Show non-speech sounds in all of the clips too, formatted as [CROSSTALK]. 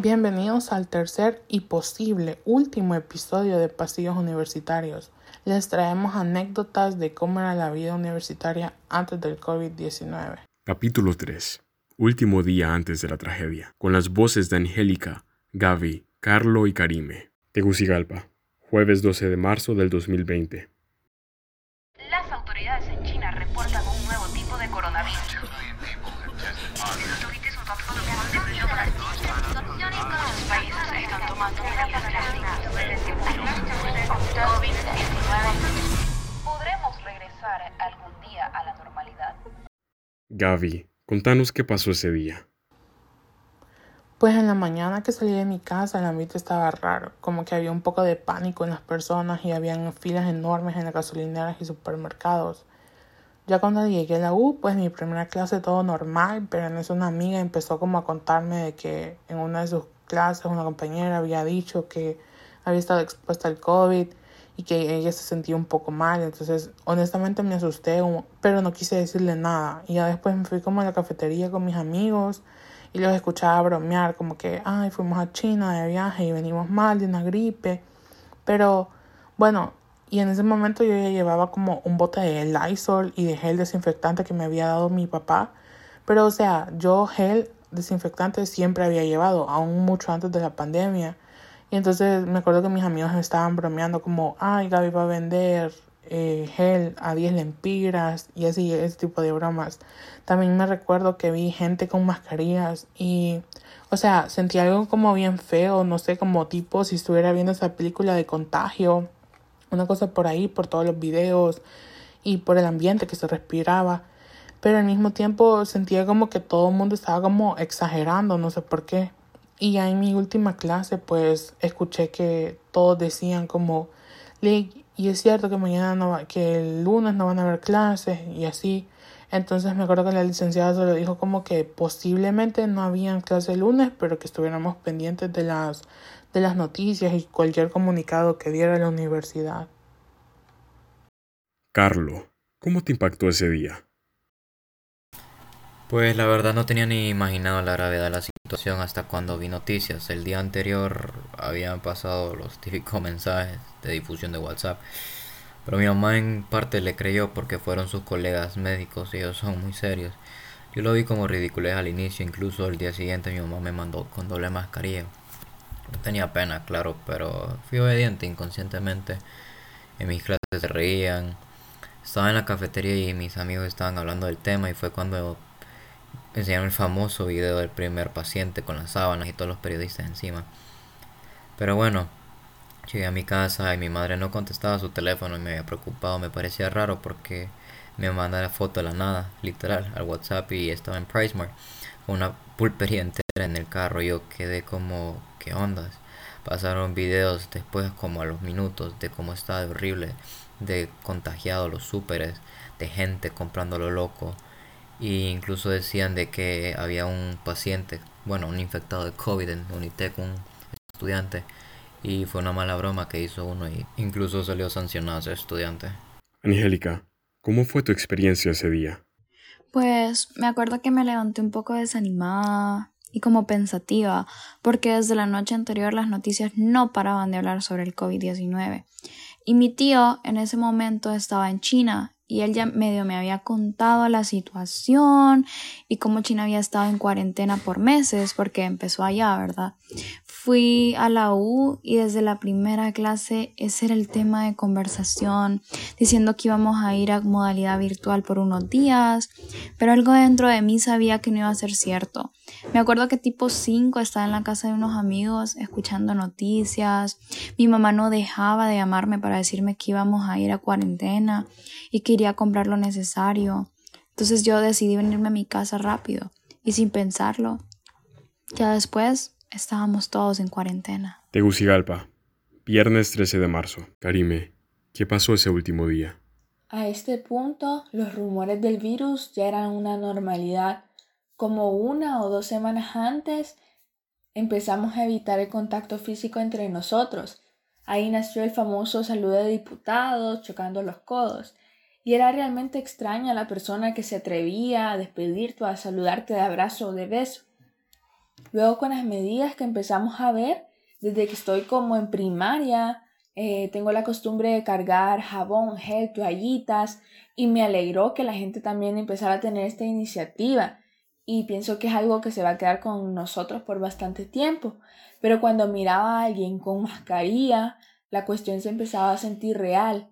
Bienvenidos al tercer y posible último episodio de Pasillos Universitarios. Les traemos anécdotas de cómo era la vida universitaria antes del COVID-19. Capítulo 3. Último día antes de la tragedia. Con las voces de Angélica, Gaby, Carlo y Karime. Tegucigalpa. Jueves 12 de marzo del 2020. Gaby, contanos qué pasó ese día. Pues en la mañana que salí de mi casa el ambiente estaba raro, como que había un poco de pánico en las personas y habían filas enormes en las gasolineras y supermercados. Ya cuando llegué a la U, pues mi primera clase todo normal, pero en eso una amiga empezó como a contarme de que en una de sus clases una compañera había dicho que había estado expuesta al COVID y que ella se sentía un poco mal. Entonces, honestamente me asusté, pero no quise decirle nada. Y ya después me fui como a la cafetería con mis amigos y los escuchaba bromear como que, ay, fuimos a China de viaje y venimos mal de una gripe. Pero bueno, y en ese momento yo ya llevaba como un bote de Lysol y de gel desinfectante que me había dado mi papá. Pero o sea, yo gel desinfectante siempre había llevado, aún mucho antes de la pandemia. Y entonces me acuerdo que mis amigos me estaban bromeando como, ay, Gaby va a vender eh, gel a 10 lempiras y así, ese tipo de bromas. También me recuerdo que vi gente con mascarillas y, o sea, sentí algo como bien feo, no sé, como tipo si estuviera viendo esa película de contagio, una cosa por ahí, por todos los videos y por el ambiente que se respiraba. Pero al mismo tiempo sentía como que todo el mundo estaba como exagerando, no sé por qué. Y ya en mi última clase, pues escuché que todos decían como, y es cierto que mañana no va, que el lunes no van a haber clases y así. Entonces me acuerdo que la licenciada solo dijo como que posiblemente no habían clase el lunes, pero que estuviéramos pendientes de las, de las noticias y cualquier comunicado que diera la universidad. Carlo, ¿cómo te impactó ese día? Pues la verdad no tenía ni imaginado la gravedad de la situación hasta cuando vi noticias. El día anterior habían pasado los típicos [LAUGHS] mensajes de difusión de WhatsApp. Pero mi mamá en parte le creyó porque fueron sus colegas médicos y ellos son muy serios. Yo lo vi como ridiculez al inicio, incluso el día siguiente mi mamá me mandó con doble mascarilla. No tenía pena, claro, pero fui obediente inconscientemente. En mis clases se reían. Estaba en la cafetería y mis amigos estaban hablando del tema y fue cuando enseñaron el famoso video del primer paciente con las sábanas y todos los periodistas encima. Pero bueno, llegué a mi casa y mi madre no contestaba su teléfono y me había preocupado. Me parecía raro porque me mandaba la foto de la nada, literal, al WhatsApp y estaba en PriceMart con una pulpería entera en el carro. Yo quedé como, ¿qué ondas? Pasaron videos después como a los minutos de cómo estaba horrible, de contagiado los súperes, de gente comprando lo loco y incluso decían de que había un paciente, bueno, un infectado de COVID en Unitec, un estudiante, y fue una mala broma que hizo uno y incluso salió sancionado ese estudiante. Angélica, ¿cómo fue tu experiencia ese día? Pues me acuerdo que me levanté un poco desanimada y como pensativa, porque desde la noche anterior las noticias no paraban de hablar sobre el COVID-19. Y mi tío en ese momento estaba en China y él ya medio me había contado la situación y cómo China había estado en cuarentena por meses porque empezó allá, ¿verdad? Fui a la U y desde la primera clase ese era el tema de conversación, diciendo que íbamos a ir a modalidad virtual por unos días, pero algo dentro de mí sabía que no iba a ser cierto. Me acuerdo que tipo 5 estaba en la casa de unos amigos escuchando noticias. Mi mamá no dejaba de llamarme para decirme que íbamos a ir a cuarentena y que iría a comprar lo necesario. Entonces yo decidí venirme a mi casa rápido y sin pensarlo. Ya después estábamos todos en cuarentena. Tegucigalpa, viernes 13 de marzo. Karime, ¿qué pasó ese último día? A este punto, los rumores del virus ya eran una normalidad como una o dos semanas antes, empezamos a evitar el contacto físico entre nosotros. Ahí nació el famoso saludo de diputados, chocando los codos. Y era realmente extraña la persona que se atrevía a despedirte o a saludarte de abrazo o de beso. Luego con las medidas que empezamos a ver, desde que estoy como en primaria, eh, tengo la costumbre de cargar jabón, gel, toallitas y me alegró que la gente también empezara a tener esta iniciativa y pienso que es algo que se va a quedar con nosotros por bastante tiempo. Pero cuando miraba a alguien con mascarilla, la cuestión se empezaba a sentir real,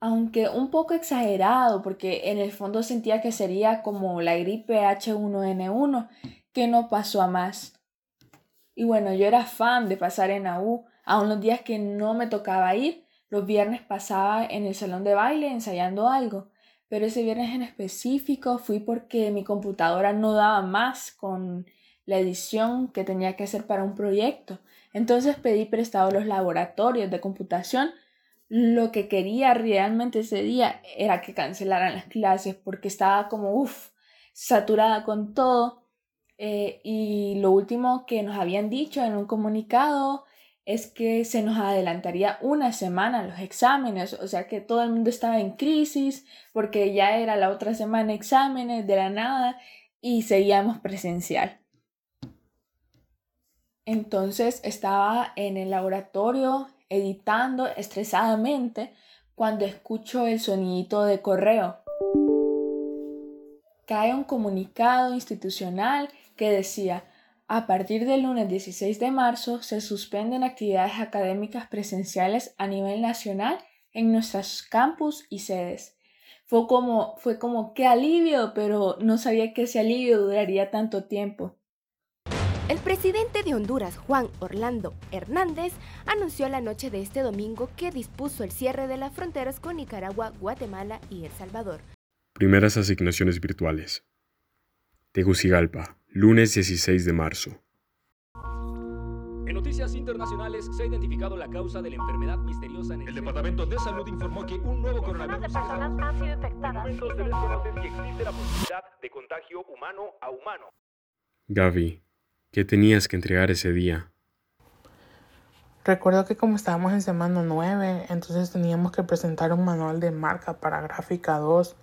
aunque un poco exagerado porque en el fondo sentía que sería como la gripe H1N1 que no pasó a más. Y bueno, yo era fan de pasar en AU, aun los días que no me tocaba ir, los viernes pasaba en el salón de baile ensayando algo, pero ese viernes en específico fui porque mi computadora no daba más con la edición que tenía que hacer para un proyecto. Entonces pedí prestado los laboratorios de computación. Lo que quería realmente ese día era que cancelaran las clases porque estaba como, uff, saturada con todo eh, y lo último que nos habían dicho en un comunicado es que se nos adelantaría una semana los exámenes, o sea que todo el mundo estaba en crisis porque ya era la otra semana exámenes de la nada y seguíamos presencial. Entonces estaba en el laboratorio editando estresadamente cuando escucho el sonidito de correo. Cae un comunicado institucional que decía, a partir del lunes 16 de marzo se suspenden actividades académicas presenciales a nivel nacional en nuestros campus y sedes. Fue como, fue como, qué alivio, pero no sabía que ese alivio duraría tanto tiempo. El presidente de Honduras, Juan Orlando Hernández, anunció la noche de este domingo que dispuso el cierre de las fronteras con Nicaragua, Guatemala y El Salvador. Primeras asignaciones virtuales. Tegucigalpa, lunes 16 de marzo. En noticias internacionales se ha identificado la causa de la enfermedad misteriosa en el, el Departamento de Salud informó que un nuevo coronavirus de personas han sido infectadas. si existe la posibilidad de contagio humano a humano. Gaby, ¿qué tenías que entregar ese día? Recuerdo que como estábamos en semana 9, entonces teníamos que presentar un manual de marca para gráfica 2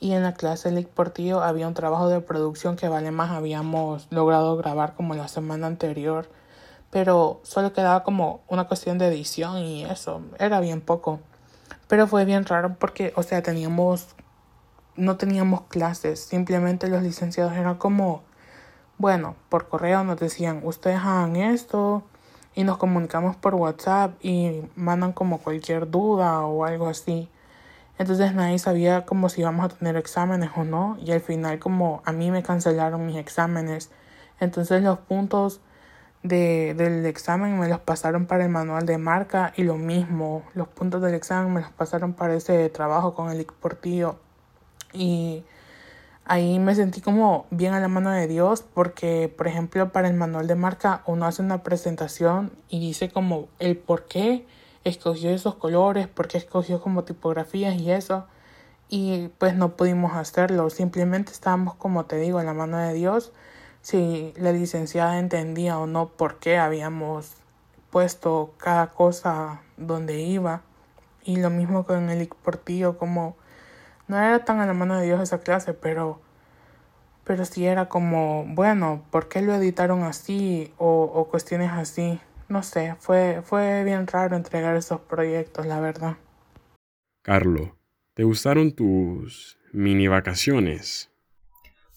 y en la clase de Portillo había un trabajo de producción que vale más habíamos logrado grabar como la semana anterior, pero solo quedaba como una cuestión de edición y eso, era bien poco. Pero fue bien raro porque, o sea, teníamos, no teníamos clases, simplemente los licenciados eran como, bueno, por correo nos decían, ustedes hagan esto y nos comunicamos por WhatsApp y mandan como cualquier duda o algo así. Entonces nadie sabía como si íbamos a tener exámenes o no. Y al final como a mí me cancelaron mis exámenes. Entonces los puntos de, del examen me los pasaron para el manual de marca y lo mismo. Los puntos del examen me los pasaron para ese trabajo con el Portillo. Y ahí me sentí como bien a la mano de Dios porque, por ejemplo, para el manual de marca uno hace una presentación y dice como el por qué escogió esos colores, porque escogió como tipografías y eso. Y pues no pudimos hacerlo, simplemente estábamos, como te digo, en la mano de Dios. Si la licenciada entendía o no por qué habíamos puesto cada cosa donde iba. Y lo mismo con el portillo, como no era tan a la mano de Dios esa clase, pero pero sí era como, bueno, ¿por qué lo editaron así? O, o cuestiones así no sé, fue, fue bien raro entregar esos proyectos, la verdad. Carlo, ¿te gustaron tus mini vacaciones?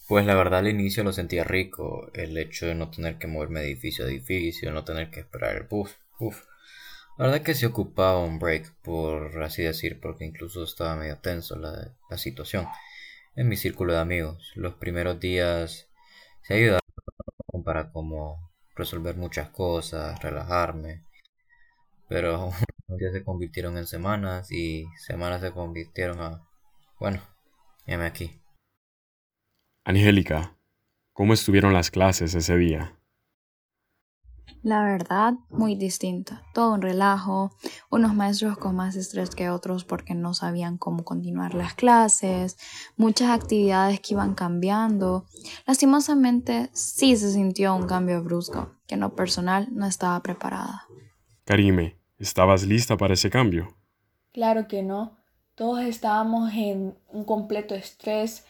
Pues la verdad al inicio lo sentía rico, el hecho de no tener que moverme de edificio a edificio, no tener que esperar el bus, uf. La verdad que se ocupaba un break, por así decir, porque incluso estaba medio tenso la, la situación en mi círculo de amigos. Los primeros días se ayudaron para como resolver muchas cosas, relajarme. Pero [LAUGHS] días se convirtieron en semanas y semanas se convirtieron a... Bueno, llame aquí. Angélica, ¿cómo estuvieron las clases ese día? La verdad, muy distinta. Todo un relajo, unos maestros con más estrés que otros porque no sabían cómo continuar las clases, muchas actividades que iban cambiando. Lastimosamente, sí se sintió un cambio brusco, que en lo personal no estaba preparada. Karime, ¿estabas lista para ese cambio? Claro que no. Todos estábamos en un completo estrés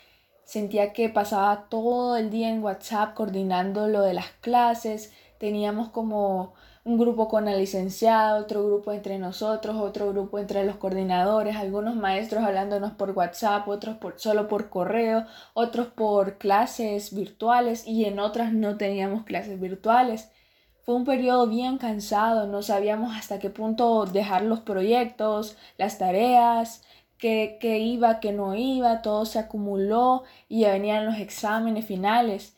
Sentía que pasaba todo el día en WhatsApp coordinando lo de las clases. Teníamos como un grupo con la licenciada, otro grupo entre nosotros, otro grupo entre los coordinadores, algunos maestros hablándonos por WhatsApp, otros por, solo por correo, otros por clases virtuales y en otras no teníamos clases virtuales. Fue un periodo bien cansado, no sabíamos hasta qué punto dejar los proyectos, las tareas, qué, qué iba, qué no iba, todo se acumuló y ya venían los exámenes finales.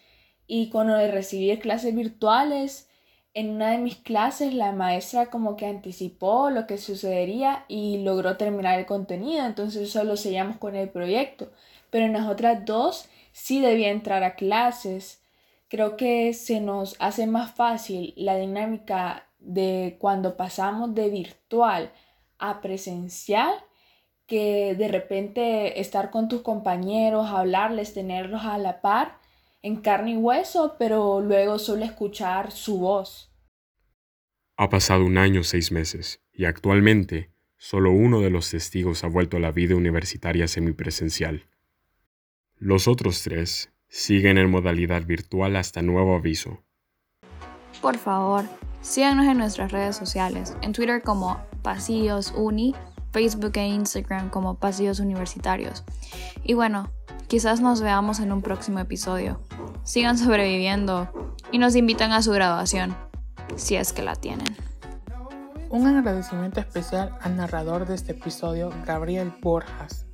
Y de recibir clases virtuales, en una de mis clases la maestra como que anticipó lo que sucedería y logró terminar el contenido, entonces solo sellamos con el proyecto. Pero en las otras dos sí debía entrar a clases. Creo que se nos hace más fácil la dinámica de cuando pasamos de virtual a presencial que de repente estar con tus compañeros, hablarles, tenerlos a la par en carne y hueso, pero luego solo escuchar su voz. Ha pasado un año seis meses y actualmente solo uno de los testigos ha vuelto a la vida universitaria semipresencial. Los otros tres siguen en modalidad virtual hasta nuevo aviso. Por favor, síganos en nuestras redes sociales, en Twitter como Pasillos Uni, Facebook e Instagram como Pasillos Universitarios. Y bueno, Quizás nos veamos en un próximo episodio. Sigan sobreviviendo y nos invitan a su graduación, si es que la tienen. Un agradecimiento especial al narrador de este episodio, Gabriel Borjas.